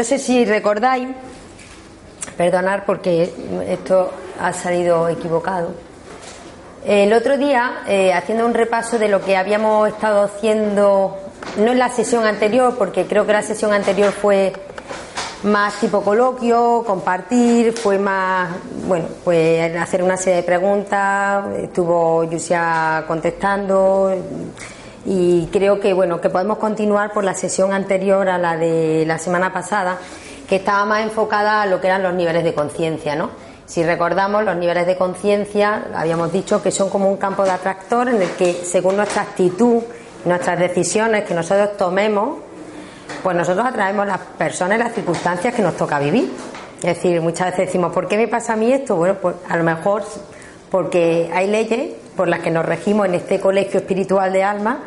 No sé si recordáis, perdonar porque esto ha salido equivocado. El otro día, eh, haciendo un repaso de lo que habíamos estado haciendo, no en la sesión anterior, porque creo que la sesión anterior fue más tipo coloquio, compartir, fue más, bueno, pues hacer una serie de preguntas, estuvo Yusia contestando y creo que bueno que podemos continuar por la sesión anterior a la de la semana pasada que estaba más enfocada a lo que eran los niveles de conciencia, ¿no? Si recordamos, los niveles de conciencia, habíamos dicho que son como un campo de atractor en el que, según nuestra actitud, nuestras decisiones que nosotros tomemos, pues nosotros atraemos las personas y las circunstancias que nos toca vivir. Es decir, muchas veces decimos, ¿por qué me pasa a mí esto? Bueno, pues a lo mejor porque hay leyes por las que nos regimos en este colegio espiritual de alma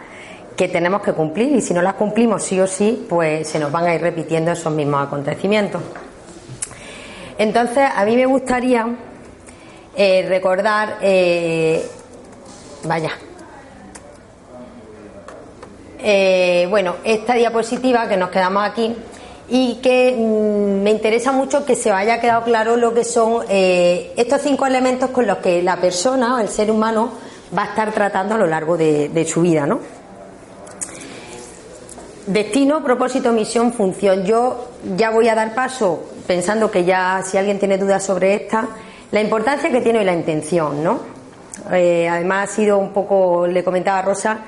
que tenemos que cumplir y si no las cumplimos sí o sí, pues se nos van a ir repitiendo esos mismos acontecimientos. Entonces, a mí me gustaría eh, recordar, eh, vaya, eh, bueno, esta diapositiva que nos quedamos aquí y que mm, me interesa mucho que se haya quedado claro lo que son estos cinco elementos con los que la persona o el ser humano va a estar tratando a lo largo de, de su vida, ¿no? Destino, propósito, misión, función. Yo ya voy a dar paso, pensando que ya si alguien tiene dudas sobre esta, la importancia que tiene la intención, ¿no? Eh, además ha sido un poco, le comentaba a Rosa,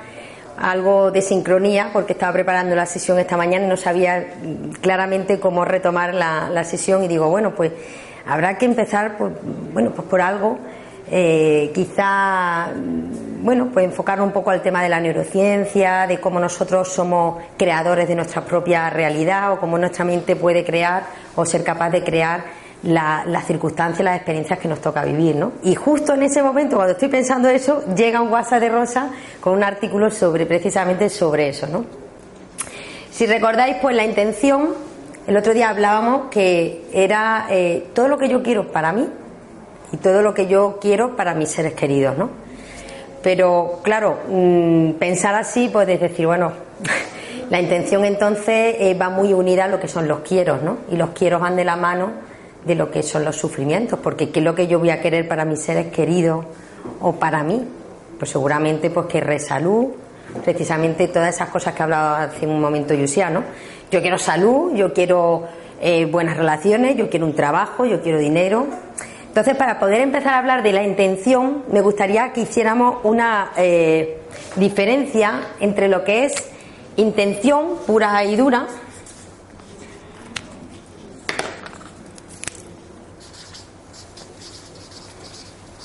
algo de sincronía, porque estaba preparando la sesión esta mañana y no sabía claramente cómo retomar la, la sesión y digo, bueno, pues habrá que empezar por, bueno, pues por algo, eh, quizá bueno, pues enfocar un poco al tema de la neurociencia, de cómo nosotros somos creadores de nuestra propia realidad o cómo nuestra mente puede crear o ser capaz de crear las circunstancias, las experiencias que nos toca vivir, ¿no? Y justo en ese momento, cuando estoy pensando eso, llega un WhatsApp de Rosa con un artículo sobre precisamente sobre eso, ¿no? Si recordáis, pues la intención, el otro día hablábamos que era eh, todo lo que yo quiero para mí y todo lo que yo quiero para mis seres queridos, ¿no? Pero claro, mm, pensar así, puedes decir, bueno, la intención entonces eh, va muy unida a lo que son los quieros, ¿no? Y los quieros van de la mano de lo que son los sufrimientos, porque ¿qué es lo que yo voy a querer para mis seres queridos o para mí? Pues seguramente pues querré salud, precisamente todas esas cosas que hablaba hace un momento Yusia, ¿no? Yo quiero salud, yo quiero eh, buenas relaciones, yo quiero un trabajo, yo quiero dinero. Entonces, para poder empezar a hablar de la intención, me gustaría que hiciéramos una eh, diferencia entre lo que es intención pura y dura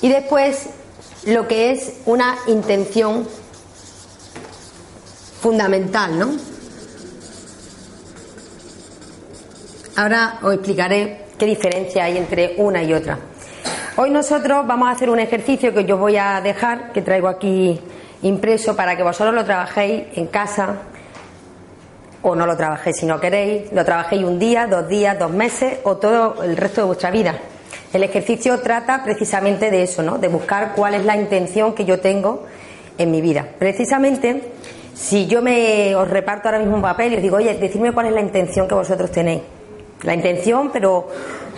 y después lo que es una intención fundamental, ¿no? Ahora os explicaré qué diferencia hay entre una y otra. Hoy nosotros vamos a hacer un ejercicio que yo voy a dejar, que traigo aquí impreso para que vosotros lo trabajéis en casa o no lo trabajéis si no queréis, lo trabajéis un día, dos días, dos meses o todo el resto de vuestra vida. El ejercicio trata precisamente de eso, ¿no? De buscar cuál es la intención que yo tengo en mi vida. Precisamente, si yo me os reparto ahora mismo un papel y os digo, oye, decidme cuál es la intención que vosotros tenéis. La intención, pero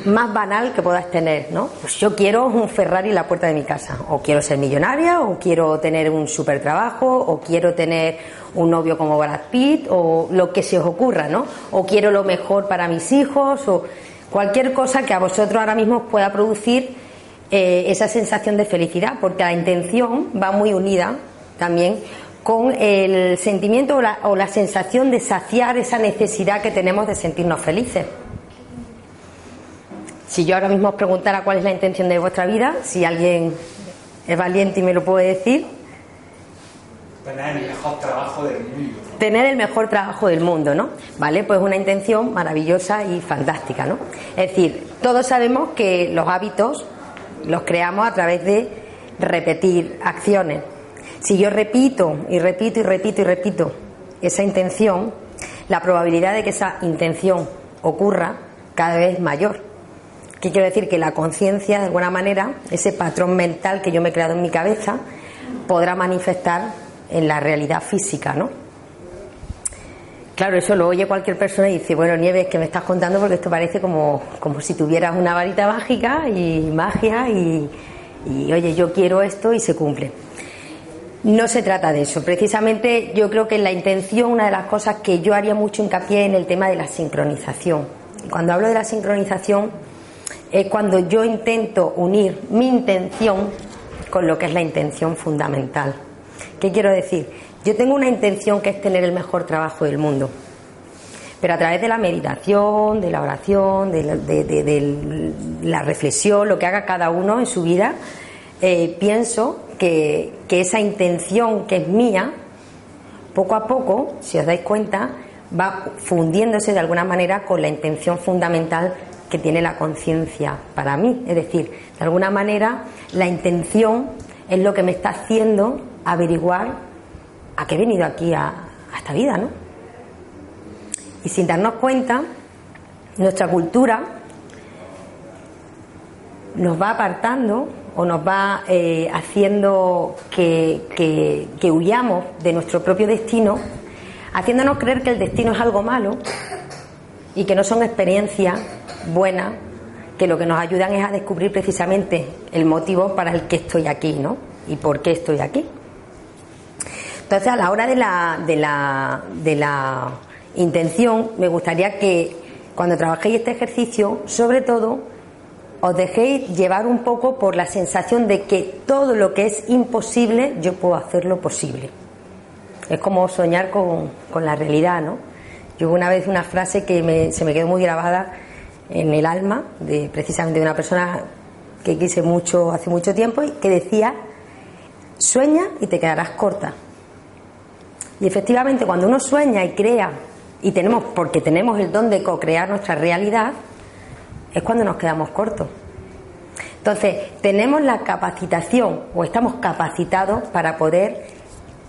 más banal que puedas tener, ¿no? Pues yo quiero un Ferrari en la puerta de mi casa, o quiero ser millonaria, o quiero tener un super trabajo, o quiero tener un novio como Brad Pitt, o lo que se os ocurra, ¿no? O quiero lo mejor para mis hijos, o cualquier cosa que a vosotros ahora mismo os pueda producir eh, esa sensación de felicidad, porque la intención va muy unida también con el sentimiento o la, o la sensación de saciar esa necesidad que tenemos de sentirnos felices. Si yo ahora mismo os preguntara cuál es la intención de vuestra vida, si alguien es valiente y me lo puede decir. Tener el mejor trabajo del mundo. Tener el mejor trabajo del mundo, ¿no? Vale, pues una intención maravillosa y fantástica, ¿no? Es decir, todos sabemos que los hábitos los creamos a través de repetir acciones. Si yo repito y repito y repito y repito esa intención, la probabilidad de que esa intención ocurra cada vez es mayor. ¿Qué quiero decir? Que la conciencia, de alguna manera, ese patrón mental que yo me he creado en mi cabeza, podrá manifestar en la realidad física, ¿no? Claro, eso lo oye cualquier persona y dice, bueno, Nieves, que me estás contando porque esto parece como, como si tuvieras una varita mágica y magia y, y, oye, yo quiero esto y se cumple. No se trata de eso. Precisamente yo creo que en la intención, una de las cosas que yo haría mucho hincapié en el tema de la sincronización. Cuando hablo de la sincronización, es cuando yo intento unir mi intención con lo que es la intención fundamental. ¿Qué quiero decir? Yo tengo una intención que es tener el mejor trabajo del mundo. Pero a través de la meditación, de la oración, de la, reflexión, lo que haga cada uno en su vida, eh, pienso que esa intención que es mía, poco a poco, si os dais cuenta, va fundiéndose de alguna manera con la intención fundamental que tiene la conciencia para mí. Es decir, de alguna manera la intención es lo que me está haciendo averiguar a qué he venido aquí a, a esta vida, ¿no? Y sin darnos cuenta, nuestra cultura nos va apartando o nos va eh, haciendo que, que, que huyamos de nuestro propio destino, haciéndonos creer que el destino es algo malo y que no son experiencias buenas que lo que nos ayudan es a descubrir precisamente el motivo para el que estoy aquí, ¿no? Y por qué estoy aquí. Entonces, a la hora de la, de la, de la intención, me gustaría que cuando trabajéis este ejercicio, sobre todo, os dejéis llevar un poco por la sensación de que todo lo que es imposible, yo puedo hacerlo posible. Es como soñar con, con la realidad, ¿no? Yo una vez una frase que me, se me quedó muy grabada en el alma, de precisamente de una persona que quise mucho hace mucho tiempo, y que decía, sueña y te quedarás corta. Y efectivamente, cuando uno sueña y crea, y tenemos, porque tenemos el don de co-crear nuestra realidad, es cuando nos quedamos cortos. Entonces, tenemos la capacitación o estamos capacitados para poder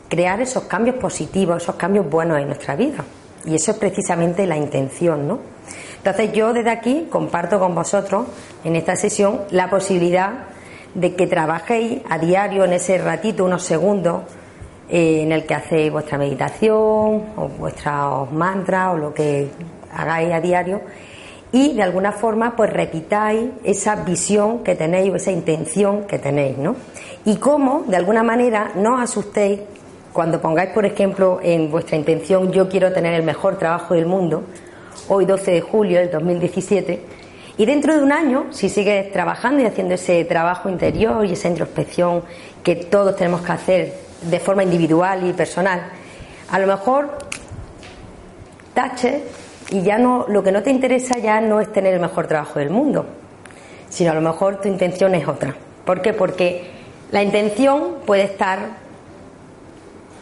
crear esos cambios positivos, esos cambios buenos en nuestra vida. Y eso es precisamente la intención, ¿no? Entonces, yo desde aquí comparto con vosotros en esta sesión la posibilidad de que trabajéis a diario en ese ratito, unos segundos, eh, en el que hacéis vuestra meditación o vuestros mantras o lo que hagáis a diario y de alguna forma pues repitáis esa visión que tenéis o esa intención que tenéis, ¿no? Y cómo de alguna manera no os asustéis cuando pongáis, por ejemplo, en vuestra intención yo quiero tener el mejor trabajo del mundo, hoy 12 de julio del 2017, y dentro de un año, si sigues trabajando y haciendo ese trabajo interior y esa introspección que todos tenemos que hacer de forma individual y personal, a lo mejor tache y ya no, lo que no te interesa ya no es tener el mejor trabajo del mundo, sino a lo mejor tu intención es otra. ¿Por qué? Porque la intención puede estar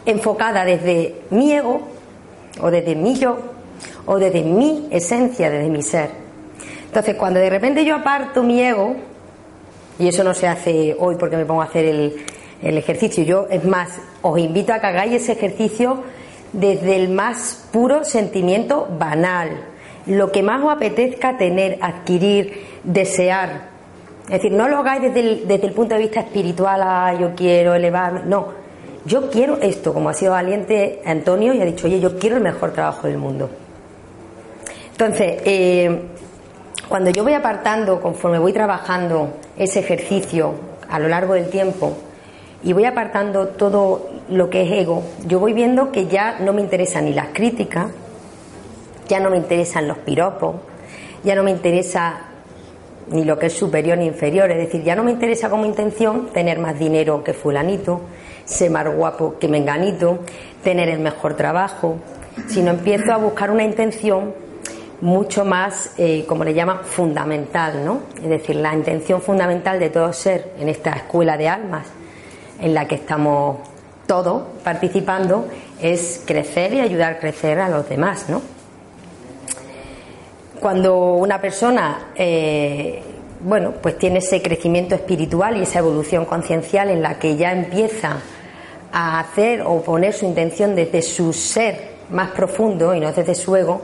enfocada desde mi ego, o desde mi yo, o desde mi esencia, desde mi ser. Entonces, cuando de repente yo aparto mi ego, y eso no se hace hoy porque me pongo a hacer el, el ejercicio, yo es más, os invito a que hagáis ese ejercicio desde el más puro sentimiento banal, lo que más os apetezca tener, adquirir, desear. Es decir, no lo hagáis desde el, desde el punto de vista espiritual, ah, yo quiero elevarme, no, yo quiero esto, como ha sido valiente Antonio y ha dicho, oye, yo quiero el mejor trabajo del mundo. Entonces, eh, cuando yo voy apartando, conforme voy trabajando ese ejercicio a lo largo del tiempo, y voy apartando todo lo que es ego, yo voy viendo que ya no me interesan ni las críticas, ya no me interesan los piropos, ya no me interesa ni lo que es superior ni inferior, es decir, ya no me interesa como intención tener más dinero que fulanito, ser más guapo que menganito, tener el mejor trabajo, sino empiezo a buscar una intención mucho más, eh, como le llaman, fundamental, ¿no? Es decir, la intención fundamental de todo ser en esta escuela de almas en la que estamos todos participando es crecer y ayudar a crecer a los demás, ¿no? Cuando una persona, eh, bueno, pues tiene ese crecimiento espiritual y esa evolución conciencial en la que ya empieza a hacer o poner su intención desde su ser más profundo y no desde su ego,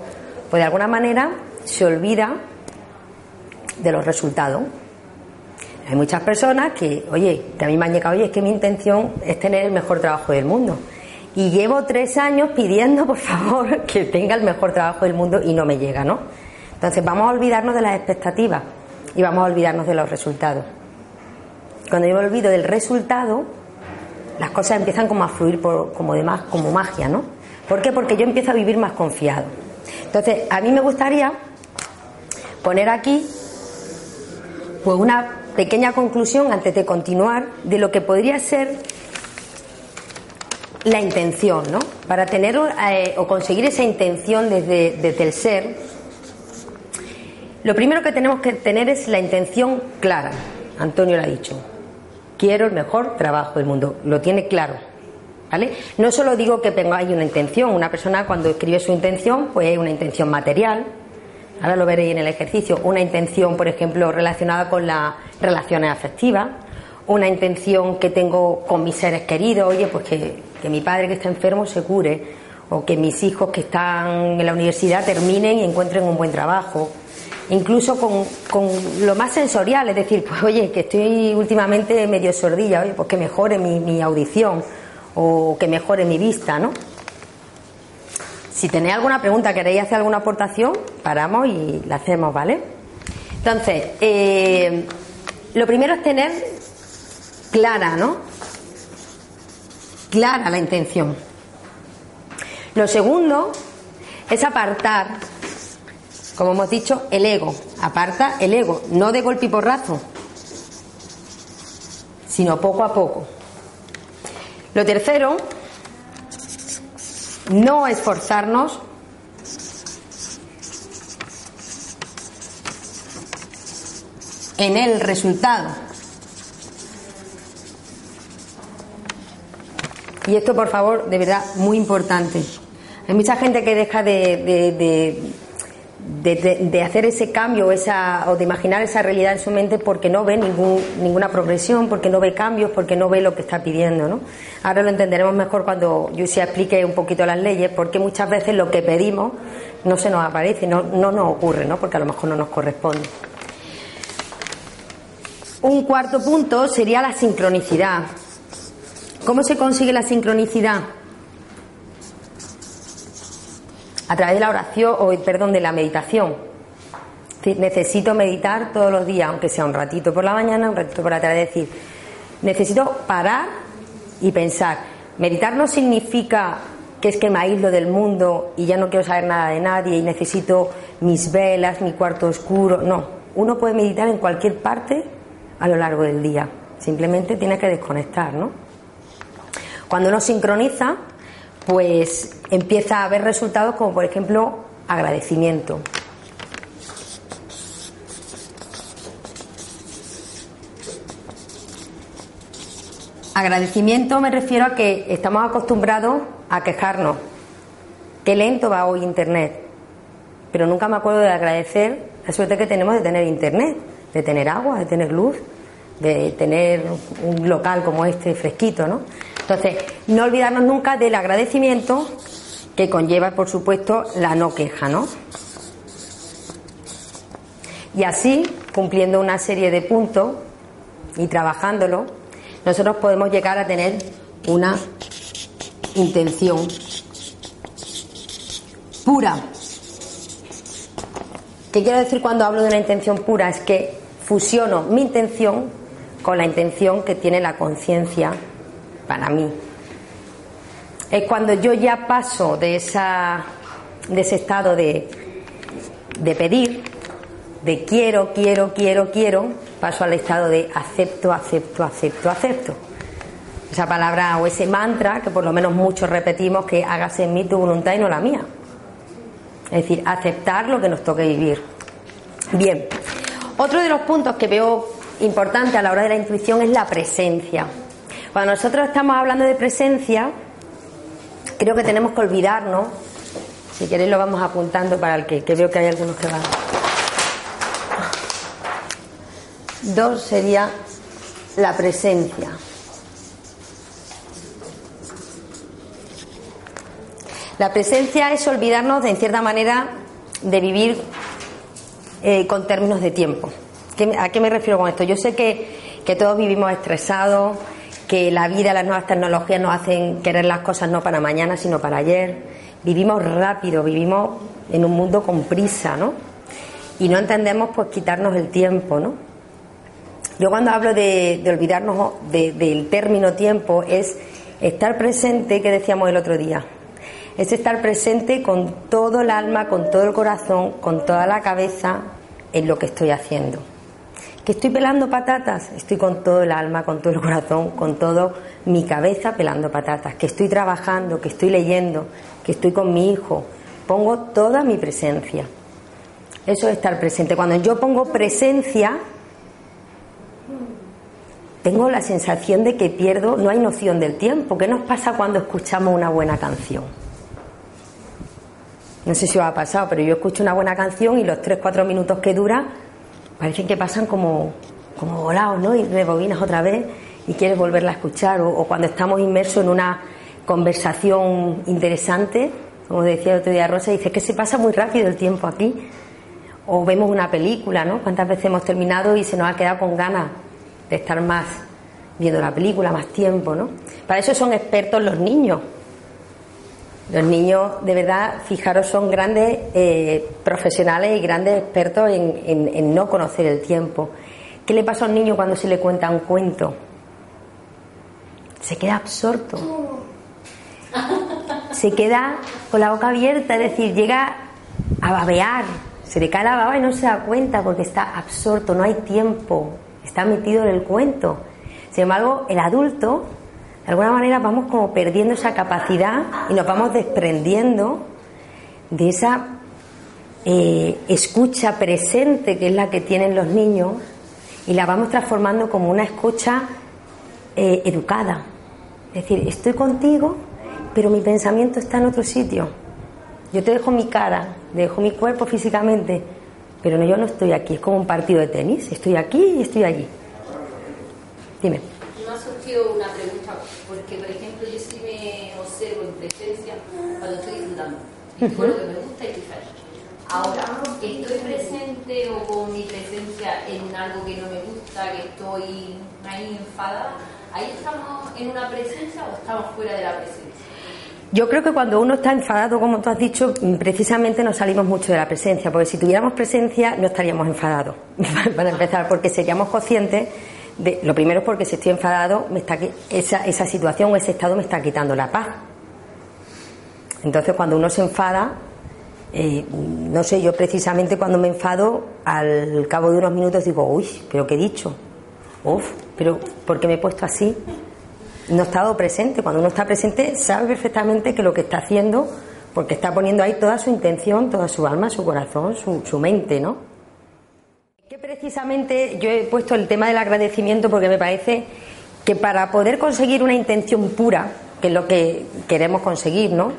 pues de alguna manera se olvida de los resultados. Hay muchas personas que, oye, que a mí me han llegado, oye, es que mi intención es tener el mejor trabajo del mundo. Y llevo tres años pidiendo, por favor, que tenga el mejor trabajo del mundo y no me llega, ¿no? Entonces vamos a olvidarnos de las expectativas y vamos a olvidarnos de los resultados. Cuando yo me olvido del resultado, las cosas empiezan como a fluir por, como de como magia, ¿no? ¿Por qué? Porque yo empiezo a vivir más confiado. Entonces, a mí me gustaría poner aquí pues una pequeña conclusión antes de continuar de lo que podría ser la intención, ¿no? Para tener eh, o conseguir esa intención desde, desde el ser, lo primero que tenemos que tener es la intención clara. Antonio lo ha dicho. Quiero el mejor trabajo del mundo. Lo tiene claro. ¿Vale? No solo digo que hay una intención. Una persona cuando escribe su intención, pues una intención material, ahora lo veréis en el ejercicio, una intención, por ejemplo, relacionada con las relaciones afectivas, una intención que tengo con mis seres queridos, oye, pues que, mi padre que está enfermo se cure, o que mis hijos que están en la universidad terminen y encuentren un buen trabajo. Incluso con, lo más sensorial, es decir, pues oye, que estoy últimamente medio sordilla, oye, pues que mejore mi, mi audición o que mejore mi vista, ¿no? Si tenéis alguna pregunta, queréis hacer alguna aportación, paramos y la hacemos, ¿vale? Entonces, eh, lo primero es tener clara, ¿no? Clara la intención. Lo segundo es apartar, como hemos dicho, el ego. Aparta el ego, no de golpe y porrazo, sino poco a poco. Lo tercero no esforzarnos en el resultado. Y esto, por favor, de verdad, muy importante. Hay mucha gente que deja de, de, hacer ese cambio esa, o de imaginar esa realidad en su mente porque no ve ninguna progresión, porque no ve cambios, porque no ve lo que está pidiendo. ¿no? Ahora lo entenderemos mejor cuando yo se explique un poquito las leyes, porque muchas veces lo que pedimos no se nos aparece, no, no nos ocurre, ¿no? porque a lo mejor no nos corresponde. Un cuarto punto sería la sincronicidad. ¿Cómo se consigue la sincronicidad? A través de la oración, o perdón, de la meditación. Necesito meditar todos los días, aunque sea un ratito por la mañana, un ratito por la tarde, decir, necesito parar y pensar. Meditar no significa que es que me aíslo del mundo y ya no quiero saber nada de nadie y necesito mis velas, mi cuarto oscuro. No, uno puede meditar en cualquier parte a lo largo del día. Simplemente tiene que desconectar, ¿no? Cuando uno sincroniza, pues empieza a haber resultados como por ejemplo agradecimiento. Agradecimiento me refiero a que estamos acostumbrados a quejarnos. Qué lento va hoy Internet. Pero nunca me acuerdo de agradecer la suerte que tenemos de tener Internet, de tener agua, de tener luz, de tener un local como este fresquito, ¿no? Entonces, no olvidarnos nunca del agradecimiento que conlleva, por supuesto, la no queja, ¿no? Y así, cumpliendo una serie de puntos y trabajándolo, nosotros podemos llegar a tener una intención pura. ¿Qué quiero decir cuando hablo de una intención pura? Es que fusiono mi intención con la intención que tiene la conciencia para mí. Es cuando yo ya paso de, esa, de ese estado de, de pedir, de quiero, quiero, quiero, quiero, paso al estado de acepto, acepto, acepto, acepto. Esa palabra o ese mantra que por lo menos muchos repetimos que hágase en mí tu voluntad y no la mía. Es decir, aceptar lo que nos toque vivir. Bien, otro de los puntos que veo importante a la hora de la intuición es la presencia. Cuando nosotros estamos hablando de presencia, creo que tenemos que olvidarnos, si queréis lo vamos apuntando para el que, que veo que hay algunos que van. Dos sería la presencia. La presencia es olvidarnos, de, en cierta manera, de vivir eh, con términos de tiempo. ¿A qué me refiero con esto? Yo sé que, que todos vivimos estresados, que la vida, las nuevas tecnologías nos hacen querer las cosas no para mañana, sino para ayer. Vivimos rápido, vivimos en un mundo con prisa, ¿no? Y no entendemos pues quitarnos el tiempo, ¿no? Yo cuando hablo de, olvidarnos del término tiempo es estar presente, que decíamos el otro día, es estar presente con todo el alma, con todo el corazón, con toda la cabeza en lo que estoy haciendo. Que estoy pelando patatas, estoy con todo el alma, con todo el corazón, con toda mi cabeza pelando patatas. Que estoy trabajando, que estoy leyendo, que estoy con mi hijo. Pongo toda mi presencia. Eso es estar presente. Cuando yo pongo presencia, tengo la sensación de que pierdo, no hay noción del tiempo. ¿Qué nos pasa cuando escuchamos una buena canción? No sé si os ha pasado, pero yo escucho una buena canción y los 3-4 minutos que dura parecen que pasan como, como volados, ¿no? Y rebobinas otra vez y quieres volverla a escuchar. O, cuando estamos inmersos en una conversación interesante, como decía el otro día Rosa, dice que se pasa muy rápido el tiempo aquí. O vemos una película, ¿no? ¿Cuántas veces hemos terminado y se nos ha quedado con ganas de estar más viendo la película, más tiempo, ¿no? Para eso son expertos los niños. Los niños, de verdad, fijaros, son grandes eh, profesionales y grandes expertos en, no conocer el tiempo. ¿Qué le pasa a un niño cuando se le cuenta un cuento? Se queda absorto. Se queda con la boca abierta, es decir, llega a babear. Se le cae la baba y no se da cuenta porque está absorto, no hay tiempo está metido en el cuento. Sin embargo, el adulto, de alguna manera, vamos como perdiendo esa capacidad y nos vamos desprendiendo de esa eh, escucha presente que es la que tienen los niños y la vamos transformando como una escucha eh, educada. Es decir, estoy contigo, pero mi pensamiento está en otro sitio. Yo te dejo mi cara, te dejo mi cuerpo físicamente, pero no, yo no estoy aquí, es como un partido de tenis, estoy aquí y estoy allí. Dime. Me ha surgido una pregunta, porque por ejemplo yo sí me observo en presencia cuando estoy disfrutando. Y lo que me gusta y diferente. Ahora, ¿estoy presente o con mi presencia en algo que no me gusta, que estoy ahí enfadada? ¿Ahí estamos en una presencia o estamos fuera de la presencia? Yo creo que cuando uno está enfadado, como tú has dicho, precisamente nos salimos mucho de la presencia, porque si tuviéramos presencia no estaríamos enfadados, para empezar, porque seríamos conscientes lo primero es porque si estoy enfadado, me está, esa, esa situación o ese estado me está quitando la paz. Entonces cuando uno se enfada, eh, no sé, yo precisamente cuando me enfado, al cabo de unos minutos digo, uy, pero ¿qué he dicho? Uf, pero ¿por qué me he puesto así? no ha estado presente. Cuando uno está presente sabe perfectamente que lo que está haciendo, porque está poniendo ahí toda su intención, toda su alma, su corazón, su, su mente, ¿no? Que precisamente yo he puesto el tema del agradecimiento porque me parece que para poder conseguir una intención pura, que es lo que queremos conseguir, ¿no?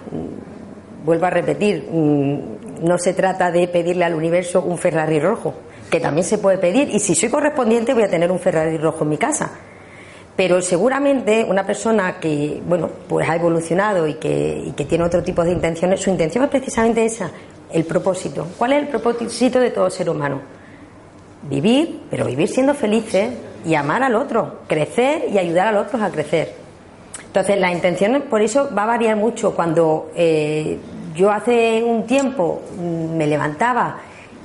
Vuelvo a repetir, mm, no se trata de pedirle al universo un Ferrari rojo, que también se puede pedir, y si soy correspondiente voy a tener un Ferrari rojo en mi casa pero seguramente una persona que bueno pues ha evolucionado y que, tiene otro tipo de intenciones su intención es precisamente esa el propósito ¿cuál es el propósito de todo ser humano? Vivir pero vivir siendo felices y amar al otro crecer y ayudar al otro a crecer entonces la intención por eso va a variar mucho cuando eh, yo hace un tiempo me levantaba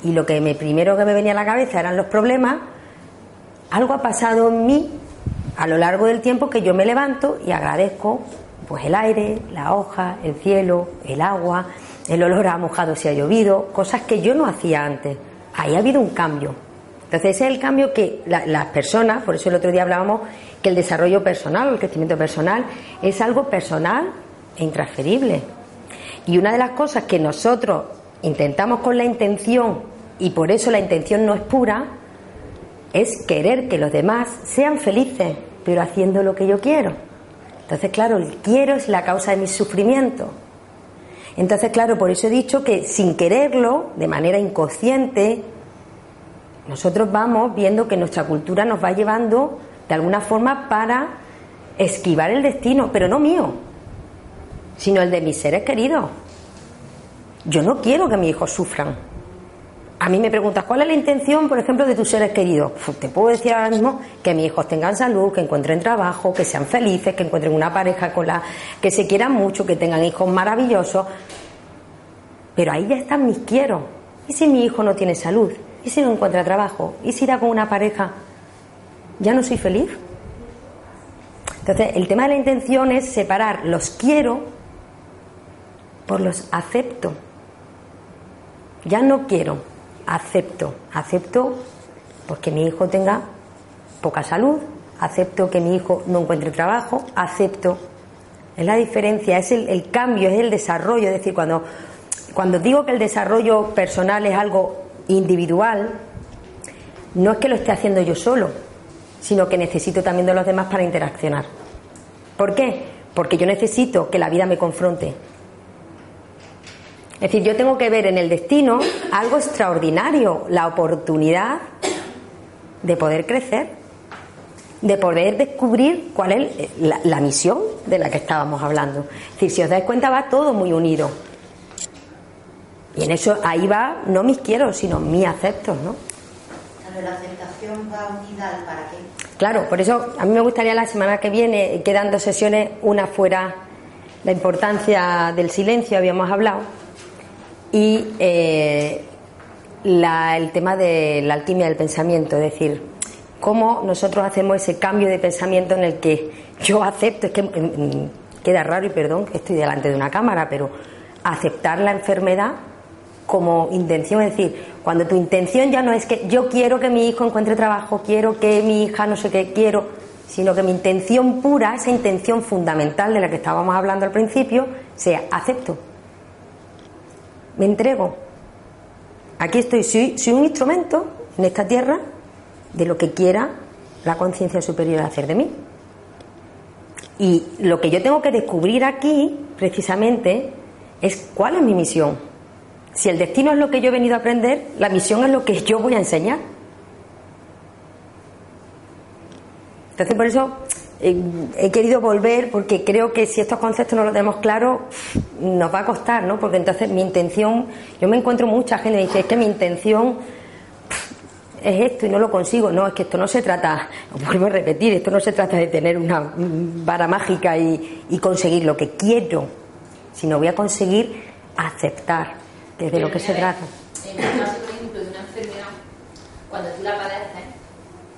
y lo que me primero que me venía a la cabeza eran los problemas, algo ha pasado en mí a lo largo del tiempo que yo me levanto y agradezco pues el aire, la hoja, el cielo, el agua, el olor a mojado si ha llovido, cosas que yo no hacía antes. Ahí ha habido un cambio. Entonces ese es el cambio que las personas, por eso el otro día hablábamos que el desarrollo personal, el crecimiento personal, es algo personal e intransferible. Y una de las cosas que nosotros intentamos con la intención, y por eso la intención no es pura, es querer que los demás sean felices, pero haciendo lo que yo quiero. Entonces, claro, el quiero es la causa de mi sufrimiento. Entonces, claro, por eso he dicho que sin quererlo, de manera inconsciente, nosotros vamos viendo que nuestra cultura nos va llevando de alguna forma para esquivar el destino, pero no mío, sino el de mis seres queridos. Yo no quiero que mis hijos sufran. A mí me preguntas, ¿cuál es la intención, por ejemplo, de tus seres queridos? te puedo decir ahora mismo que mis hijos tengan salud, que encuentren trabajo, que sean felices, que encuentren una pareja con la que se quieran mucho, que tengan hijos maravillosos. Pero ahí ya están mis quiero. ¿Y si mi hijo no tiene salud? ¿Y si no encuentra trabajo? ¿Y si irá con una pareja? ¿Ya no soy feliz? Entonces, el tema de la intención es separar los quiero por los acepto. Ya no quiero, acepto. Acepto pues que mi hijo tenga poca salud, acepto que mi hijo no encuentre trabajo, acepto. Es la diferencia, es el, cambio, es el desarrollo. Es decir, cuando, cuando digo que el desarrollo personal es algo individual, no es que lo esté haciendo yo solo, sino que necesito también de los demás para interaccionar. ¿Por qué? Porque yo necesito que la vida me confronte, es decir, yo tengo que ver en el destino algo extraordinario, la oportunidad de poder crecer, de poder descubrir cuál es la, misión de la que estábamos hablando. Es decir, si os dais cuenta va todo muy unido. Y en eso ahí va no mis quiero, sino mis aceptos, ¿no? la aceptación va unida al para qué. Claro, por eso a mí me gustaría la semana que viene, quedan dos sesiones, una fuera la importancia del silencio, habíamos hablado, y eh, el tema de la alquimia del pensamiento, es decir, cómo nosotros hacemos ese cambio de pensamiento en el que yo acepto, es que mm, queda raro y perdón que estoy delante de una cámara, pero aceptar la enfermedad como intención, es decir, cuando tu intención ya no es que yo quiero que mi hijo encuentre trabajo, quiero que mi hija no sé qué, quiero, sino que mi intención pura, esa intención fundamental de la que estábamos hablando al principio, sea acepto me entrego. Aquí estoy, soy, soy un instrumento en esta tierra de lo que quiera la conciencia superior hacer de mí. Y lo que yo tengo que descubrir aquí, precisamente, es cuál es mi misión. Si el destino es lo que yo he venido a aprender, la misión es lo que yo voy a enseñar. Entonces, por eso he querido volver porque creo que si estos conceptos no los tenemos claros nos va a costar, ¿no? Porque entonces mi intención, yo me encuentro mucha gente que dice, es que mi intención es esto y no lo consigo. No, es que esto no se trata, vuelvo a repetir, esto no se trata de tener una vara mágica y conseguir lo que quiero, sino voy a conseguir aceptar, que es de lo que se trata. En el caso, por ejemplo, de una enfermedad, cuando tú la padeces,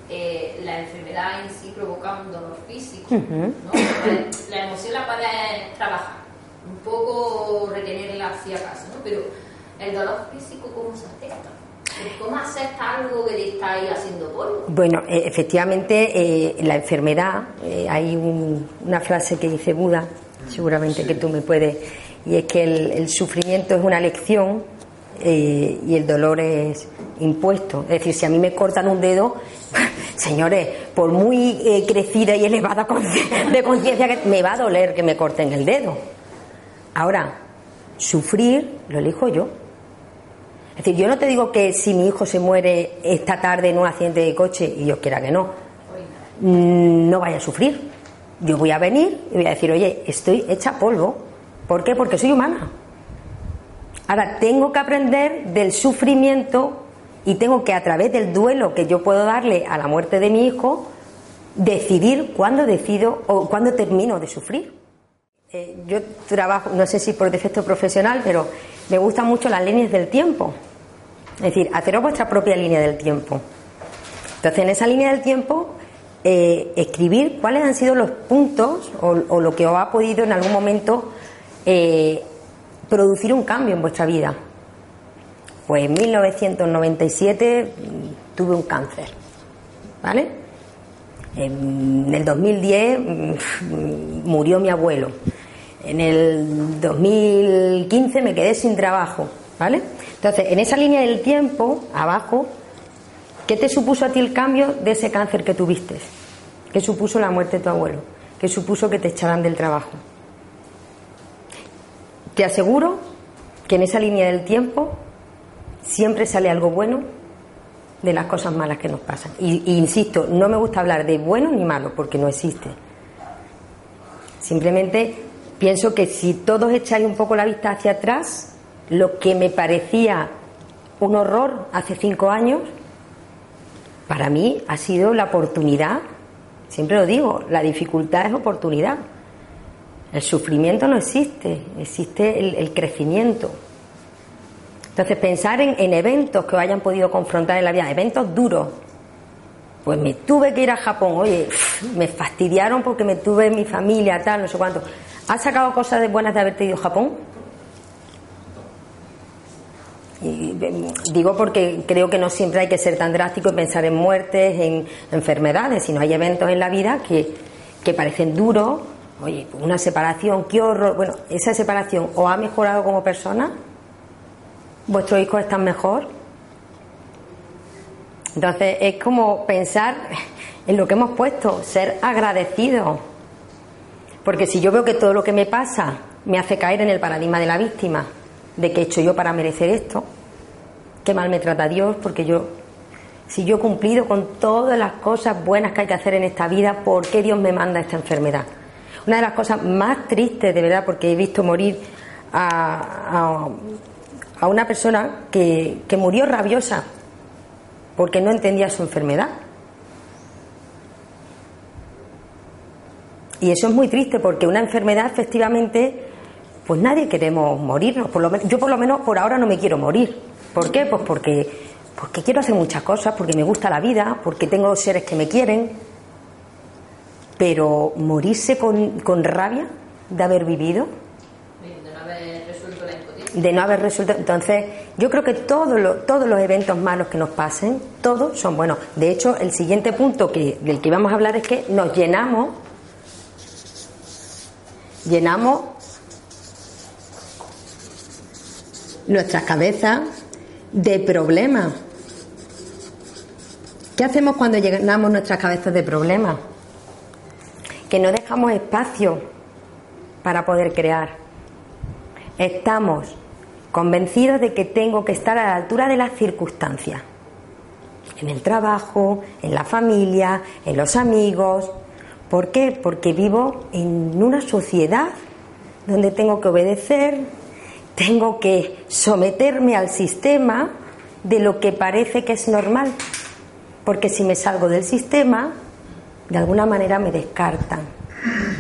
eh, la enfermedad en sí provoca un dolor físico. ¿no? La emoción la puedes trabajar, un poco retenerla si acaso, ¿no? pero el dolor físico, ¿cómo se acepta? ¿Cómo acepta algo que te está ahí haciendo polvo? Bueno, eh, efectivamente, eh, la enfermedad, hay una frase que dice Buda, seguramente que tú me puedes, y es que el, sufrimiento es una lección y el dolor es impuesto. Es decir, si a mí me cortan un dedo, señores, por muy eh, crecida y elevada de conciencia que me va a doler que me corten el dedo. Ahora, sufrir lo elijo yo. Es decir, yo no te digo que si mi hijo se muere esta tarde en un accidente de coche, y yo quiera que no, mm, no vaya a sufrir. Yo voy a venir y voy a decir, oye, estoy hecha polvo. ¿Por qué? Porque soy humana. Ahora, tengo que aprender del sufrimiento y tengo que a través del duelo que yo puedo darle a la muerte de mi hijo, decidir cuándo decido o cuándo termino de sufrir. Eh, yo trabajo, no sé si por defecto profesional, pero me gustan mucho las líneas del tiempo. Es decir, haceros vuestra propia línea del tiempo. Entonces, en esa línea del tiempo, eh, escribir cuáles han sido los puntos o, o, lo que os ha podido en algún momento eh, producir un cambio en vuestra vida. Pues en 1997 mm, tuve un cáncer, ¿vale? En el 2010 mm, murió mi abuelo. En el 2015 me quedé sin trabajo, ¿vale? Entonces, en esa línea del tiempo, abajo, ¿qué te supuso a ti el cambio de ese cáncer que tuviste? ¿Qué supuso la muerte de tu abuelo? ¿Qué supuso que te echaran del trabajo? Te aseguro que en esa línea del tiempo siempre sale algo bueno de las cosas malas que nos pasan. Y, insisto, no me gusta hablar de bueno ni malo porque no existe. Simplemente pienso que si todos echáis un poco la vista hacia atrás, lo que me parecía un horror hace cinco años, para mí ha sido la oportunidad, siempre lo digo, la dificultad es oportunidad. El sufrimiento no existe, existe el, crecimiento. Entonces, pensar en, en, eventos que os hayan podido confrontar en la vida, eventos duros. Pues me tuve que ir a Japón, oye, me fastidiaron porque me tuve mi familia, tal, no sé cuánto. ¿Has sacado cosas de buenas de haberte ido a Japón? Y digo porque creo que no siempre hay que ser tan drástico y pensar en muertes, en enfermedades, sino hay eventos en la vida que, que parecen duros. Oye, una separación, qué horror. Bueno, esa separación o ha mejorado como persona, vuestros hijos están mejor. Entonces es como pensar en lo que hemos puesto, ser agradecido. Porque si yo veo que todo lo que me pasa me hace caer en el paradigma de la víctima, de qué he hecho yo para merecer esto, qué mal me trata Dios, porque yo, si yo he cumplido con todas las cosas buenas que hay que hacer en esta vida, ¿por qué Dios me manda esta enfermedad? Una de las cosas más tristes, de verdad, porque he visto morir a, a, una persona que, que murió rabiosa porque no entendía su enfermedad. Y eso es muy triste porque una enfermedad efectivamente, pues nadie queremos morirnos. Por lo menos, yo por lo menos por ahora no me quiero morir. ¿Por qué? Pues porque, porque quiero hacer muchas cosas, porque me gusta la vida, porque tengo seres que me quieren. Pero morirse con, con rabia de haber vivido, De no haber resuelto la impotencia. de no haber resuelto. Entonces, yo creo que todos los, todos los eventos malos que nos pasen, todos son buenos. De hecho, el siguiente punto que, del que vamos a hablar es que nos llenamos, llenamos nuestras cabezas de problemas. ¿Qué hacemos cuando llenamos nuestras cabezas de problemas? Que no dejamos espacio para poder crear. Estamos convencidos de que tengo que estar a la altura de las circunstancias. En el trabajo, en la familia, en los amigos. ¿Por qué? Porque vivo en una sociedad donde tengo que obedecer, tengo que someterme al sistema de lo que parece que es normal. Porque si me salgo del sistema, de alguna manera me descartan.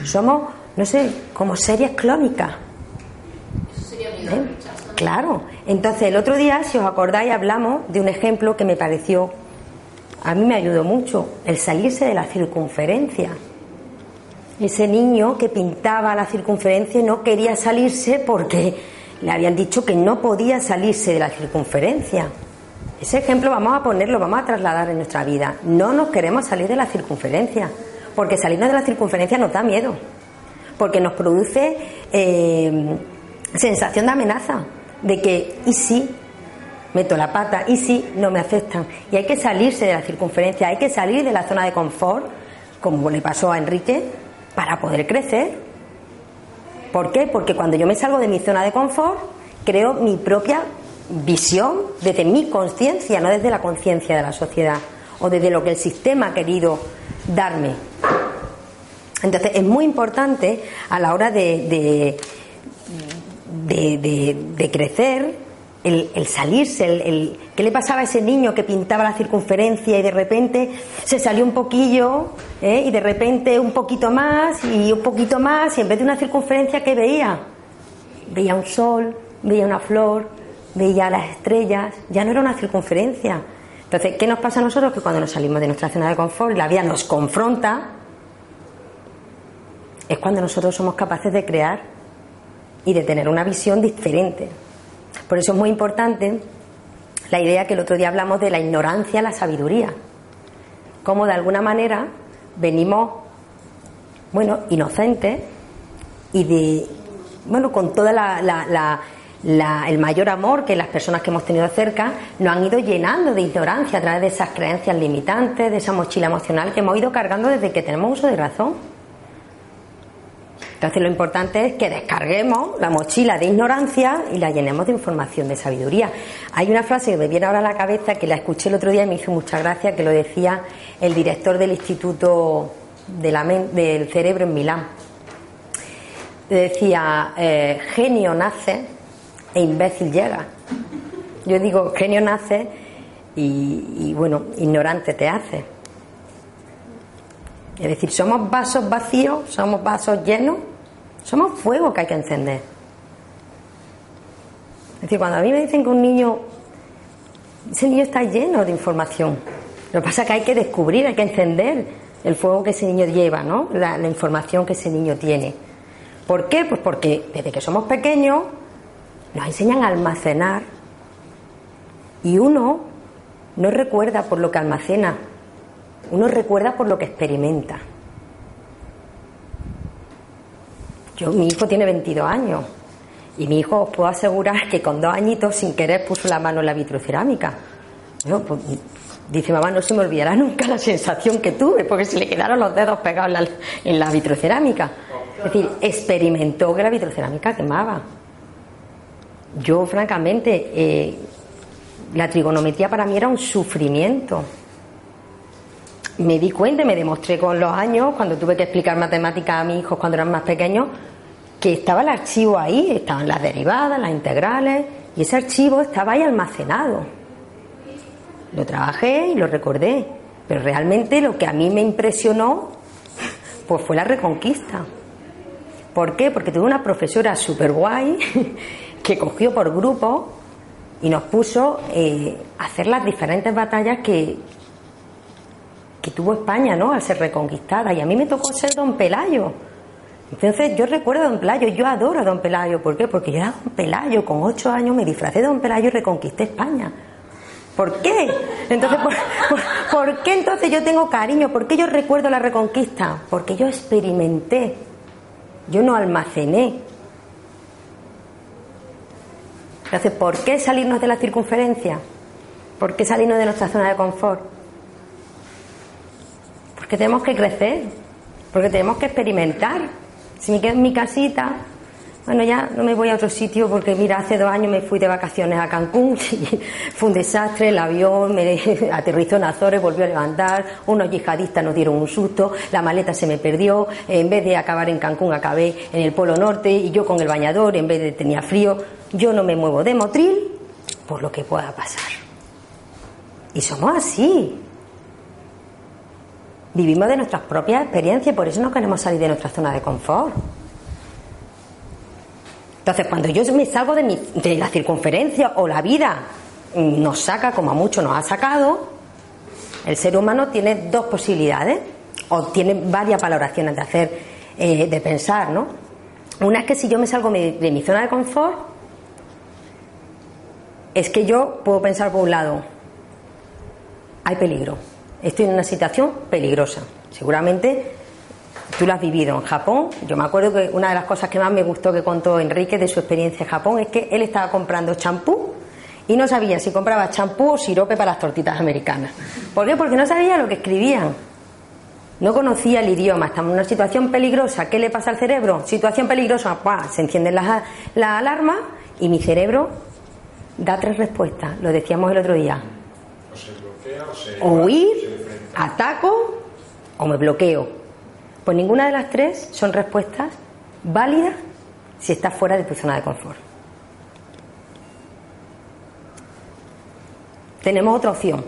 Somos, no sé, como series clónicas. Eso sería miedo ¿Eh? rechazo. Claro. Entonces, el otro día, si os acordáis, hablamos de un ejemplo que me pareció, a mí me ayudó mucho, el salirse de la circunferencia. Ese niño que pintaba la circunferencia no quería salirse porque le habían dicho que no podía salirse de la circunferencia. Ese ejemplo vamos a ponerlo, vamos a trasladar en nuestra vida. No nos queremos salir de la circunferencia, porque salirnos de la circunferencia nos da miedo, porque nos produce eh, sensación de amenaza, de que, ¿y si meto la pata? ¿Y si no me aceptan? Y hay que salirse de la circunferencia, hay que salir de la zona de confort, como le pasó a Enrique, para poder crecer. ¿Por qué? Porque cuando yo me salgo de mi zona de confort, creo mi propia visión desde mi conciencia, no desde la conciencia de la sociedad o desde lo que el sistema ha querido darme. Entonces es muy importante a la hora de, de, de, de- crecer el, salirse, el, el- ¿qué le pasaba a ese niño que pintaba la circunferencia y de repente se salió un poquillo ¿eh? y de repente un poquito más y un poquito más y en vez de una circunferencia ¿qué veía? Veía un sol, veía una flor, veía las estrellas, ya no era una circunferencia. Entonces, ¿qué nos pasa a nosotros? Que cuando nos salimos de nuestra zona de confort, la vida nos confronta, es cuando nosotros somos capaces de crear y de tener una visión diferente. Por eso es muy importante la idea que el otro día hablamos de la ignorancia, la sabiduría. Cómo de alguna manera venimos, bueno, inocentes y de, bueno, con toda la, el mayor amor que las personas que hemos tenido cerca nos han ido llenando de ignorancia a través de esas creencias limitantes, de esa mochila emocional que hemos ido cargando desde que tenemos uso de razón. Entonces lo importante es que descarguemos la mochila de ignorancia y la llenemos de información, de sabiduría. Hay una frase que me viene ahora a la cabeza que la escuché el otro día y me hizo mucha gracia, que lo decía el director del Instituto del Cerebro en Milán. Decía, eh, genio nace e imbécil llega. Yo digo, genio nace y, bueno, ignorante te hace. Es decir, somos vasos vacíos, somos vasos llenos, somos fuego que hay que encender. Es decir, cuando a mí me dicen que un niño, ese niño está lleno de información. Lo que pasa es que hay que descubrir, hay que encender el fuego que ese niño lleva, ¿no? La, la información que ese niño tiene. ¿Por qué? Pues porque desde que somos pequeños nos enseñan a almacenar y uno no recuerda por lo que almacena, uno recuerda por lo que experimenta. Yo, mi hijo tiene 22 años y mi hijo os puedo asegurar que con dos añitos sin querer puso la mano en la vitrocerámica. Pues, dice mamá, no se me olvidará nunca la sensación que tuve porque se le quedaron los dedos pegados en la, en la vitrocerámica. Es decir, experimentó que la vitrocerámica quemaba. Yo, francamente, eh, la trigonometría para mí era un sufrimiento me di cuenta y me demostré con los años, cuando tuve que explicar matemáticas a mis hijos cuando eran más pequeños, que estaba el archivo ahí, estaban las derivadas, las integrales, y ese archivo estaba ahí almacenado. Lo trabajé y lo recordé, pero realmente lo que a mí me impresionó pues fue la reconquista. ¿Por qué? Porque tuve una profesora súper guay que cogió por grupo y nos puso eh, a hacer las diferentes batallas que, que tuvo España, ¿no? Al ser reconquistada. Y a mí me tocó ser don Pelayo. Entonces yo recuerdo a don Pelayo, yo adoro a don Pelayo. ¿Por qué? Porque yo era don Pelayo, con ocho años me disfracé de don Pelayo y reconquisté España. ¿Por qué? Entonces, ¿por, qué entonces yo tengo cariño? ¿Por qué yo recuerdo la reconquista? Porque yo experimenté, yo no almacené. Entonces, ¿por qué salirnos de la circunferencia? ¿Por qué salirnos de nuestra zona de confort? Porque tenemos que crecer, porque tenemos que experimentar. Si me quedo en mi casita, bueno, ya no me voy a otro sitio porque, mira, hace dos años me fui de vacaciones a Cancún, y fue un desastre, el avión me aterrizó en Azores, volvió a levantar, unos yihadistas nos dieron un susto, la maleta se me perdió, en vez de acabar en Cancún acabé en el Polo Norte y yo con el bañador, en vez de tenía frío, yo no me muevo de Motril por lo que pueda pasar. Y somos así, Vivimos de nuestras propias experiencias por eso no queremos salir de nuestra zona de confort. Entonces, cuando yo me salgo de, de la circunferencia o la vida nos saca, como a muchos nos ha sacado, el ser humano tiene dos posibilidades, o tiene varias valoraciones de hacer, eh, de pensar, ¿no? Una es que si yo me salgo de mi zona de confort, es que yo puedo pensar por un lado, hay peligro estoy en una situación peligrosa. Seguramente tú lo has vivido en Japón. Yo me acuerdo que una de las cosas que más me gustó que contó Enrique de su experiencia en Japón es que él estaba comprando champú y no sabía si compraba champú o sirope para las tortitas americanas. ¿Por qué? Porque no sabía lo que escribían. No conocía el idioma, estamos en una situación peligrosa. ¿Qué le pasa al cerebro? Situación peligrosa, se encienden las la alarmas y mi cerebro da tres respuestas. Lo decíamos el otro día. O huir, ataco o me bloqueo. Pues ninguna de las tres son respuestas válidas si estás fuera de tu zona de confort. Tenemos otra opción.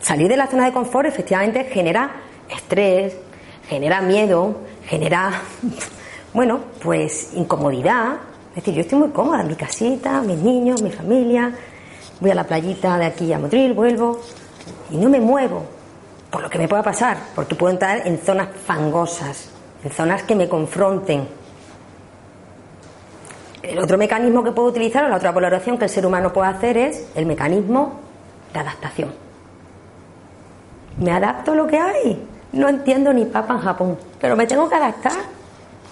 Salir de la zona de confort efectivamente genera estrés, genera miedo, genera, bueno, pues incomodidad. Es decir, yo estoy muy cómoda mi casita, mis niños, mi familia, voy a la playita de aquí a Motril, vuelvo y no me muevo por lo que me pueda pasar, porque puedo entrar en zonas fangosas, en zonas que me confronten. El otro mecanismo que puedo utilizar o la otra valoración que el ser humano puede hacer es el mecanismo de adaptación. Me adapto a lo que hay. No entiendo ni papa en Japón, pero me tengo que adaptar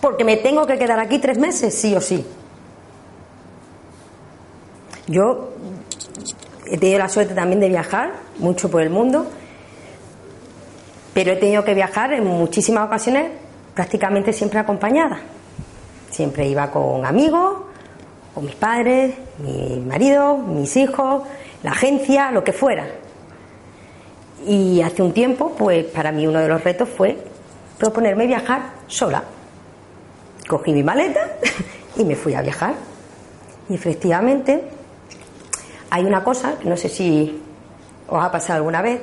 porque me tengo que quedar aquí tres meses, sí o sí. Yo he tenido la suerte también de viajar mucho por el mundo, pero he tenido que viajar en muchísimas ocasiones prácticamente siempre acompañada. Siempre iba con amigos, con mis padres, mi marido, mis hijos, la agencia, lo que fuera. Y hace un tiempo, pues para mí uno de los retos fue proponerme viajar sola. Cogí mi maleta y me fui a viajar. Y efectivamente, hay una cosa, no sé si os ha pasado alguna vez,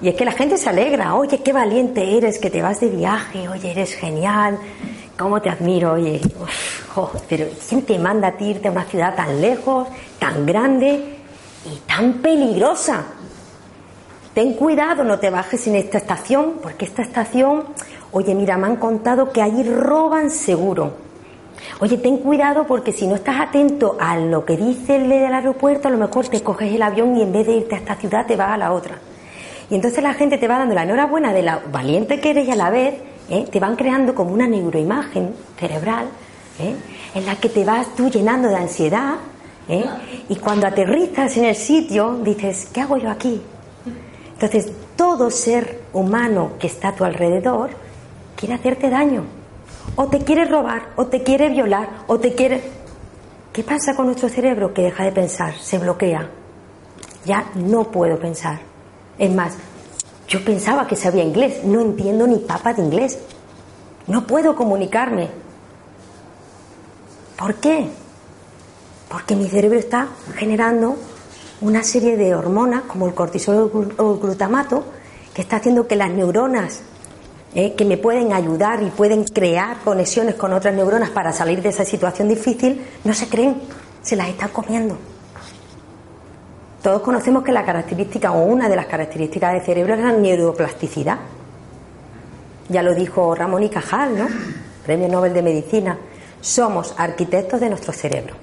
y es que la gente se alegra, oye, qué valiente eres, que te vas de viaje, oye, eres genial, cómo te admiro, oye, pero ¿quién te manda a ti irte a una ciudad tan lejos, tan grande y tan peligrosa? Ten cuidado, no te bajes en esta estación, porque esta estación, oye, mira, me han contado que allí roban seguro. Oye, ten cuidado porque si no estás atento a lo que dice el del aeropuerto, a lo mejor te coges el avión y en vez de irte a esta ciudad te vas a la otra. Y entonces la gente te va dando la enhorabuena de la valiente que eres y a la vez ¿eh? te van creando como una neuroimagen cerebral ¿eh? en la que te vas tú llenando de ansiedad ¿eh? y cuando aterrizas en el sitio dices, ¿qué hago yo aquí? Entonces todo ser humano que está a tu alrededor quiere hacerte daño o te quiere robar o te quiere violar o te quiere... ¿Qué pasa con nuestro cerebro? Que deja de pensar, se bloquea. Ya no puedo pensar. Es más, yo pensaba que sabía inglés, no entiendo ni papa de inglés. No puedo comunicarme. ¿Por qué? Porque mi cerebro está generando una serie de hormonas como el cortisol o el glutamato que está haciendo que las neuronas eh, que me pueden ayudar y pueden crear conexiones con otras neuronas para salir de esa situación difícil no se creen, se las están comiendo. Todos conocemos que la característica o una de las características del cerebro es la neuroplasticidad. Ya lo dijo Ramón y Cajal, ¿no? Premio Nobel de Medicina. Somos arquitectos de nuestro cerebro.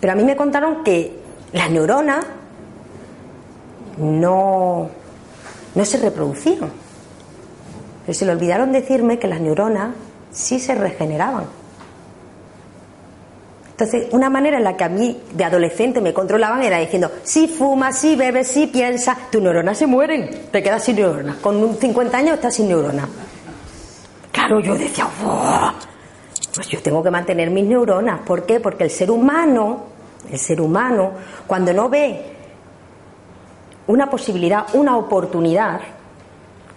Pero a mí me contaron que las neuronas no, no se reproducían. Pero se le olvidaron decirme que las neuronas sí se regeneraban. Entonces, una manera en la que a mí de adolescente me controlaban era diciendo, si fumas, si bebes, si piensas, tus neuronas se mueren, te quedas sin neuronas. Con 50 años estás sin neuronas. Claro, yo decía, pues yo tengo que mantener mis neuronas. ¿Por qué? Porque el ser humano, el ser humano, cuando no ve una posibilidad, una oportunidad,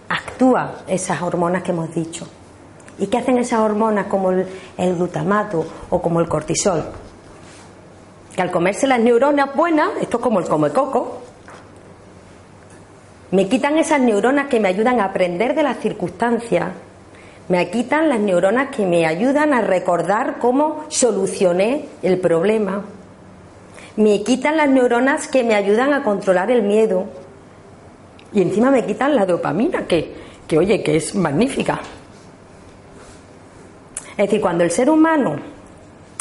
actúa esas hormonas que hemos dicho. ¿Y qué hacen esas hormonas como el, glutamato o como el cortisol? Que al comerse las neuronas buenas, esto es como el come coco, me quitan esas neuronas que me ayudan a aprender de las circunstancias, me quitan las neuronas que me ayudan a recordar cómo solucioné el problema, me quitan las neuronas que me ayudan a controlar el miedo y encima me quitan la dopamina, que, que oye, que es magnífica. Es decir, cuando el ser humano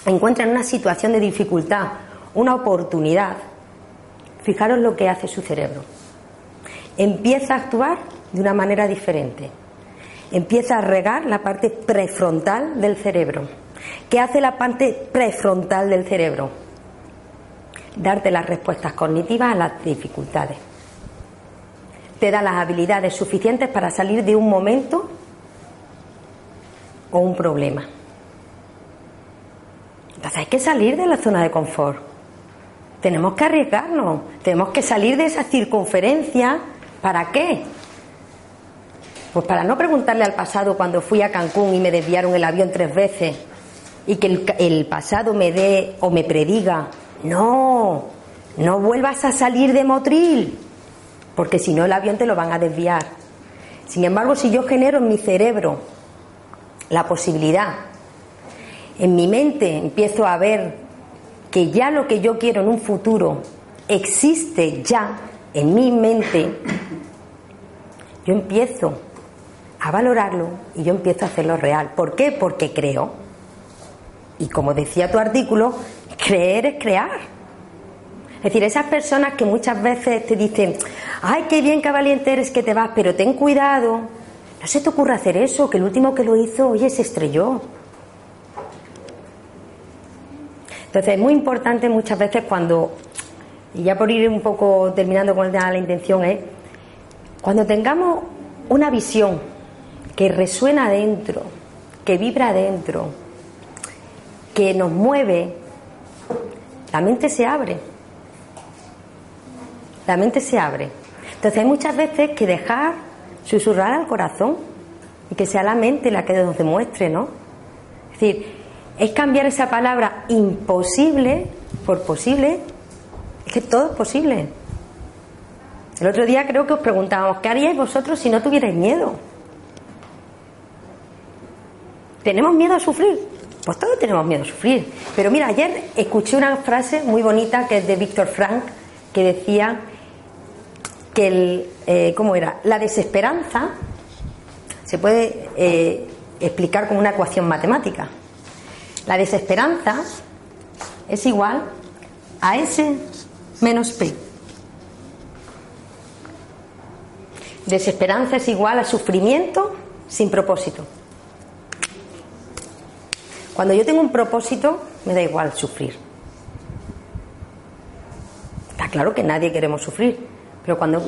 encuentra en una situación de dificultad una oportunidad, fijaros lo que hace su cerebro. Empieza a actuar de una manera diferente. Empieza a regar la parte prefrontal del cerebro. ¿Qué hace la parte prefrontal del cerebro? Darte las respuestas cognitivas a las dificultades. Te da las habilidades suficientes para salir de un momento o un problema. Entonces hay que salir de la zona de confort. Tenemos que arriesgarnos, tenemos que salir de esa circunferencia. ¿Para qué? Pues para no preguntarle al pasado cuando fui a Cancún y me desviaron el avión tres veces y que el, el pasado me dé o me prediga, no, no vuelvas a salir de Motril, porque si no el avión te lo van a desviar. Sin embargo, si yo genero en mi cerebro la posibilidad. En mi mente empiezo a ver que ya lo que yo quiero en un futuro existe ya en mi mente, yo empiezo a valorarlo y yo empiezo a hacerlo real. ¿Por qué? Porque creo. Y como decía tu artículo, creer es crear. Es decir, esas personas que muchas veces te dicen, ay, qué bien, qué valiente eres que te vas, pero ten cuidado, no se te ocurra hacer eso, que el último que lo hizo, oye, se estrelló. Entonces es muy importante muchas veces cuando, y ya por ir un poco terminando con la intención, es cuando tengamos una visión que resuena dentro, que vibra dentro, que nos mueve, la mente se abre. La mente se abre. Entonces hay muchas veces que dejar susurrar al corazón y que sea la mente la que nos demuestre, ¿no? Es decir, es cambiar esa palabra imposible por posible. Es que todo es posible. El otro día creo que os preguntábamos, ¿qué haríais vosotros si no tuvierais miedo? ¿Tenemos miedo a sufrir? Pues todos tenemos miedo a sufrir. Pero mira, ayer escuché una frase muy bonita que es de Víctor Frank, que decía que el, eh, ¿cómo era? La desesperanza se puede eh, explicar como una ecuación matemática. La desesperanza es igual a S menos P. Desesperanza es igual a sufrimiento sin propósito. Cuando yo tengo un propósito, me da igual sufrir. Está claro que nadie queremos sufrir, pero cuando,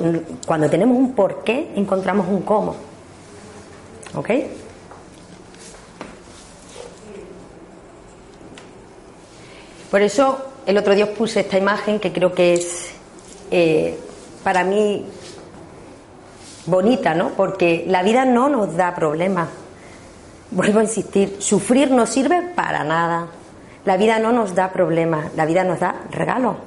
cuando tenemos un porqué, encontramos un cómo. ¿Ok? Por eso el otro día os puse esta imagen que creo que es eh, para mí bonita, ¿no? Porque la vida no nos da problemas. Vuelvo a insistir, sufrir no sirve para nada. La vida no nos da problemas, la vida nos da regalos.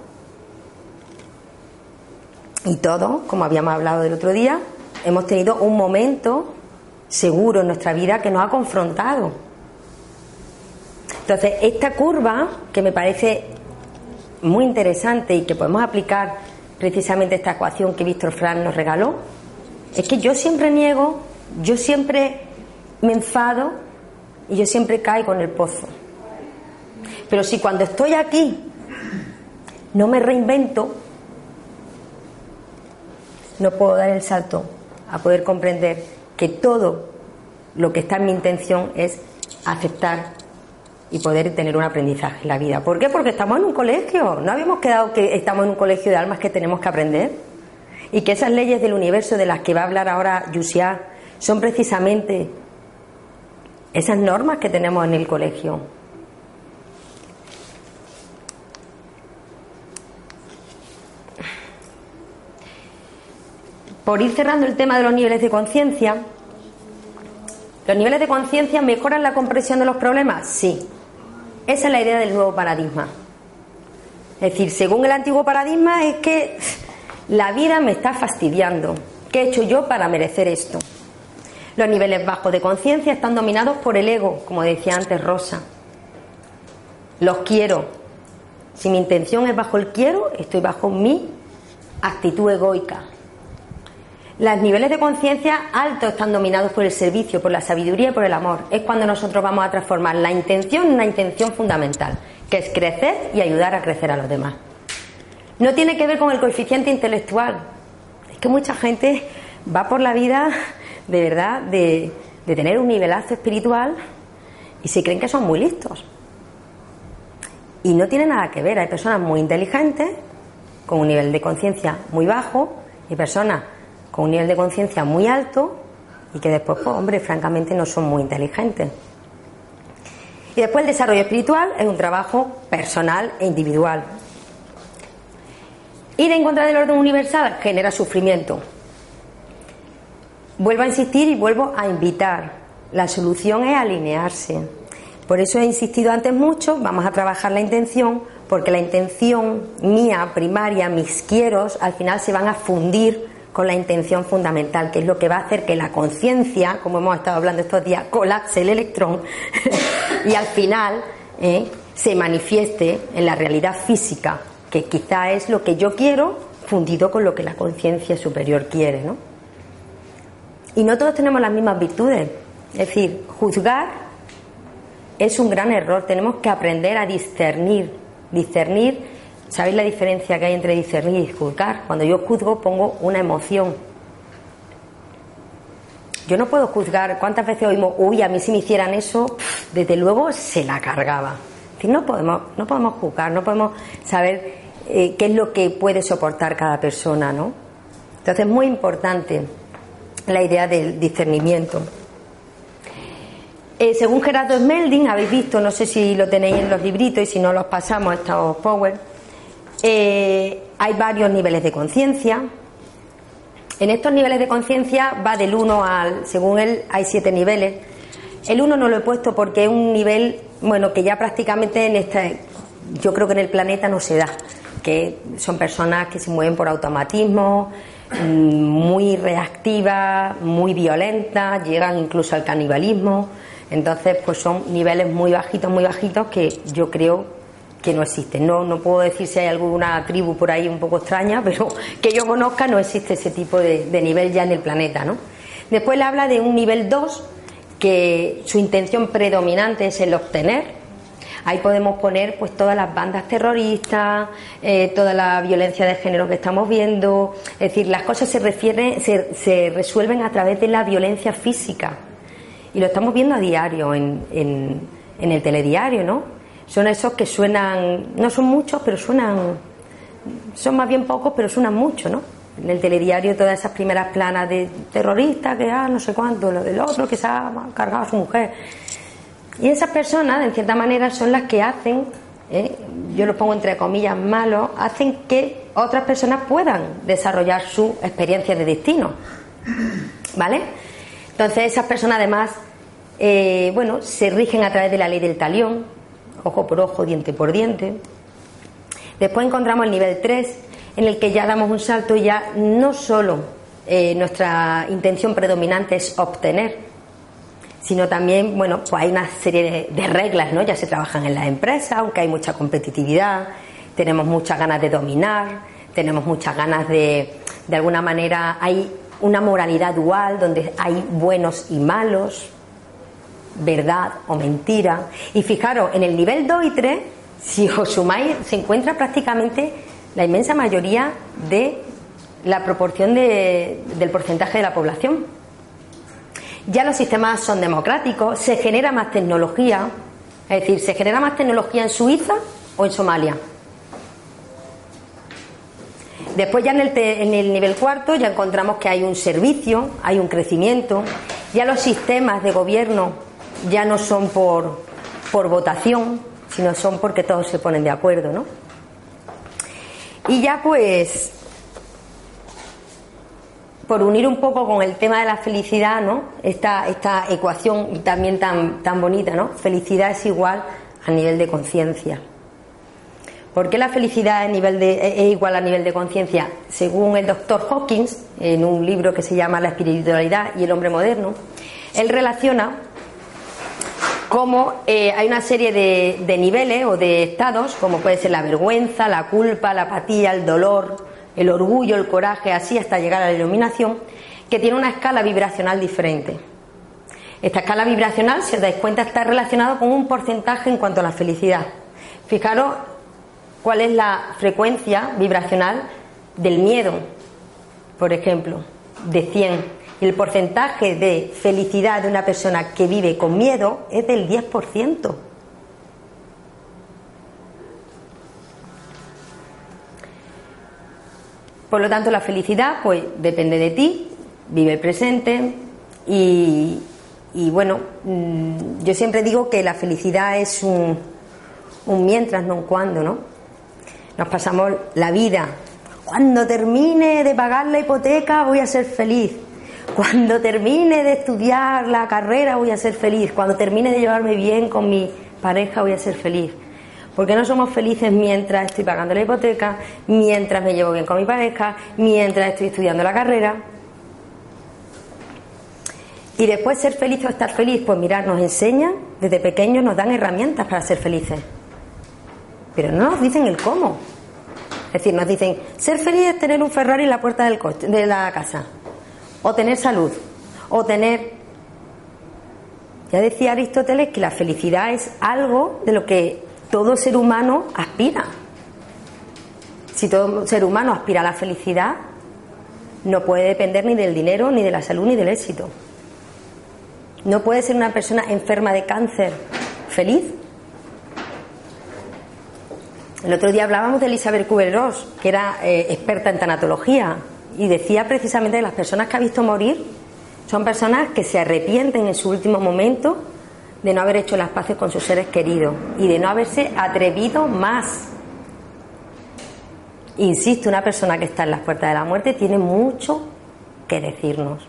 Y todos, como habíamos hablado del otro día, hemos tenido un momento seguro en nuestra vida que nos ha confrontado. Entonces, esta curva, que me parece muy interesante y que podemos aplicar precisamente esta ecuación que Víctor Frank nos regaló, es que yo siempre niego, yo siempre me enfado y yo siempre caigo en el pozo. Pero si cuando estoy aquí no me reinvento, no puedo dar el salto a poder comprender que todo lo que está en mi intención es aceptar y poder tener un aprendizaje en la vida. ¿Por qué? Porque estamos en un colegio. ¿No habíamos quedado que estamos en un colegio de almas que tenemos que aprender? Y que esas leyes del universo de las que va a hablar ahora Yusia son precisamente esas normas que tenemos en el colegio. Por ir cerrando el tema de los niveles de conciencia, ¿los niveles de conciencia mejoran la comprensión de los problemas? Sí. Esa es la idea del nuevo paradigma. Es decir, según el antiguo paradigma es que la vida me está fastidiando. ¿Qué he hecho yo para merecer esto? Los niveles bajos de conciencia están dominados por el ego, como decía antes Rosa. Los quiero. Si mi intención es bajo el quiero, estoy bajo mi actitud egoica. Los niveles de conciencia altos están dominados por el servicio, por la sabiduría y por el amor. Es cuando nosotros vamos a transformar la intención en una intención fundamental, que es crecer y ayudar a crecer a los demás. No tiene que ver con el coeficiente intelectual. Es que mucha gente va por la vida de verdad de, de tener un nivelazo espiritual y se creen que son muy listos. Y no tiene nada que ver. Hay personas muy inteligentes, con un nivel de conciencia muy bajo, y personas con un nivel de conciencia muy alto y que después, pues, hombre, francamente no son muy inteligentes. Y después el desarrollo espiritual es un trabajo personal e individual. Ir en contra del orden universal genera sufrimiento. Vuelvo a insistir y vuelvo a invitar. La solución es alinearse. Por eso he insistido antes mucho, vamos a trabajar la intención, porque la intención mía, primaria, mis quieros, al final se van a fundir con la intención fundamental, que es lo que va a hacer que la conciencia, como hemos estado hablando estos días, colapse el electrón y al final, ¿eh? se manifieste en la realidad física, que quizá es lo que yo quiero fundido con lo que la conciencia superior quiere, ¿no? Y no todos tenemos las mismas virtudes. Es decir, juzgar es un gran error. Tenemos que aprender a discernir. Discernir, ¿sabéis la diferencia que hay entre discernir y juzgar? Cuando yo juzgo pongo una emoción. Yo no puedo juzgar. ¿Cuántas veces oímos, uy, a mí si me hicieran eso, desde luego se la cargaba. No podemos, no podemos juzgar, no podemos saber eh, qué es lo que puede soportar cada persona, ¿no? Entonces es muy importante la idea del discernimiento. Eh, según Gerardo Smelding, habéis visto, no sé si lo tenéis en los libritos y si no los pasamos a estos Power, eh, hay varios niveles de conciencia. En estos niveles de conciencia va del 1 al, según él, hay siete niveles. El 1 no lo he puesto porque es un nivel, bueno, que ya prácticamente en este, yo creo que en el planeta no se da, que son personas que se mueven por automatismo, muy reactivas, muy violentas, llegan incluso al canibalismo. Entonces, pues son niveles muy bajitos, muy bajitos que yo creo que no existen. No, no puedo decir si hay alguna tribu por ahí un poco extraña, pero que yo conozca no existe ese tipo de, de nivel ya en el planeta, ¿no? Después le habla de un nivel 2 que su intención predominante es el obtener, Ahí podemos poner pues todas las bandas terroristas, eh, toda la violencia de género que estamos viendo. Es decir, las cosas se refieren, se, se resuelven a través de la violencia física. Y lo estamos viendo a diario en, en, el telediario, ¿no? Son esos que suenan, no son muchos, pero suenan, son más bien pocos, pero suenan mucho, ¿no? en el telediario todas esas primeras planas de terroristas que ah, no sé cuánto, lo del otro que se ha cargado a su mujer. Y esas personas, en cierta manera, son las que hacen, ¿eh? yo lo pongo entre comillas malos, hacen que otras personas puedan desarrollar su experiencia de destino. ¿Vale? Entonces, esas personas además, eh, bueno, se rigen a través de la ley del talión, ojo por ojo, diente por diente. Después encontramos el nivel 3, en el que ya damos un salto y ya no solo eh, nuestra intención predominante es obtener, sino también, bueno, pues hay una serie de, reglas, ¿no? Ya se trabajan en las empresas, aunque hay mucha competitividad, tenemos muchas ganas de dominar, tenemos muchas ganas de, de alguna manera, hay una moralidad dual donde hay buenos y malos, verdad o mentira. Y fijaros, en el nivel 2 y 3, si os sumáis, se encuentra prácticamente la inmensa mayoría de la proporción de, del porcentaje de la población ya los sistemas son democráticos, se genera más tecnología, es decir, se genera más tecnología en Suiza o en Somalia. Después ya en el, nivel cuarto ya encontramos que hay un servicio, hay un crecimiento, ya los sistemas de gobierno ya no son por, por votación, sino son porque todos se ponen de acuerdo, ¿no? Y ya pues por unir un poco con el tema de la felicidad, ¿no? Esta, esta ecuación también tan, tan bonita, ¿no? Felicidad es igual a nivel de conciencia. ¿Por qué la felicidad es, nivel de, es igual a nivel de conciencia? Según el doctor Hawkins, en un libro que se llama La espiritualidad y el hombre moderno, él relaciona cómo eh, hay una serie de, de niveles o de estados, como puede ser la vergüenza, la culpa, la apatía, el dolor, el orgullo, el coraje, así hasta llegar a la iluminación, que tiene una escala vibracional diferente. Esta escala vibracional, si os dais cuenta, está relacionada con un porcentaje en cuanto a la felicidad. Fijaros cuál es la frecuencia vibracional del miedo, por ejemplo, de 100. Y el porcentaje de felicidad de una persona que vive con miedo es del 10%. Por lo tanto, la felicidad, pues, depende de ti, vive el presente y, bueno, mm, yo siempre digo que la felicidad es un, un mientras, no un cuando, ¿no? Nos pasamos la vida. Cuando termine de pagar la hipoteca voy a ser feliz. Cuando termine de estudiar la carrera voy a ser feliz. Cuando termine de llevarme bien con mi pareja voy a ser feliz. Porque no somos felices mientras estoy pagando la hipoteca, mientras me llevo bien con mi pareja, mientras estoy estudiando la carrera. Y después ser feliz o estar feliz, pues mirar, nos enseñan, desde pequeños nos dan herramientas para ser felices. pero no nos dicen el cómo. Es decir, nos dicen, ser feliz es tener un Ferrari en la puerta de la casa, o tener salud, o tener... Ya decía Aristóteles que la felicidad es algo de lo que todo ser humano aspira. Si todo ser humano aspira a la felicidad, no puede depender ni del dinero, ni de la salud, ni del éxito. No puede ser una persona enferma de cáncer feliz. El otro día hablábamos de Elizabeth Kubler-Ross, que era eh, experta en tanatología, y decía precisamente que las personas que ha visto morir son personas que se arrepienten en su último momento de no haber hecho las paces con sus seres queridos y de no haberse atrevido más. Insisto, una persona que está en las puertas de la muerte tiene mucho que decirnos.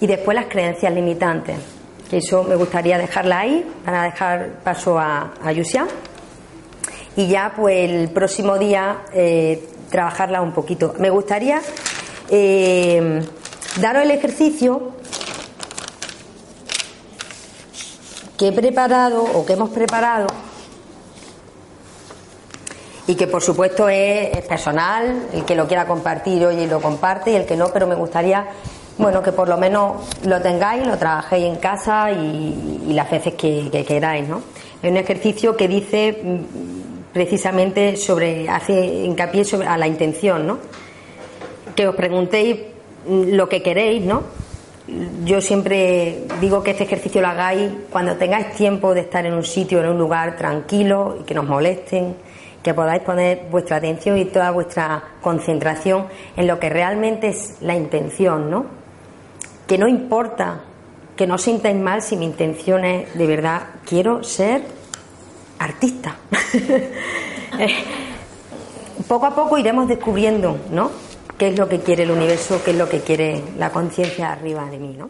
Y después las creencias limitantes, que eso me gustaría dejarla ahí para dejar paso a, a Yusia. Y ya pues el próximo día eh, trabajarla un poquito. Me gustaría eh, daros el ejercicio que he preparado o que hemos preparado y que por supuesto es, personal, el que lo quiera compartir hoy lo comparte y el que no, pero me gustaría bueno, que por lo menos lo tengáis, lo trabajéis en casa y, y las veces que, que, queráis, ¿no? Es un ejercicio que dice mm, precisamente sobre, hace hincapié sobre, a la intención, ¿no? Que os preguntéis mm, lo que queréis, ¿no? Yo siempre digo que este ejercicio lo hagáis cuando tengáis tiempo de estar en un sitio, en un lugar tranquilo y que nos molesten, que podáis poner vuestra atención y toda vuestra concentración en lo que realmente es la intención, ¿no? que no importa que no sintáis mal si mi intención es de verdad, quiero ser artista. Eh, poco a poco iremos descubriendo, ¿no? ¿Qué es lo que quiere el universo, qué es lo que quiere la conciencia arriba de mí, ¿no?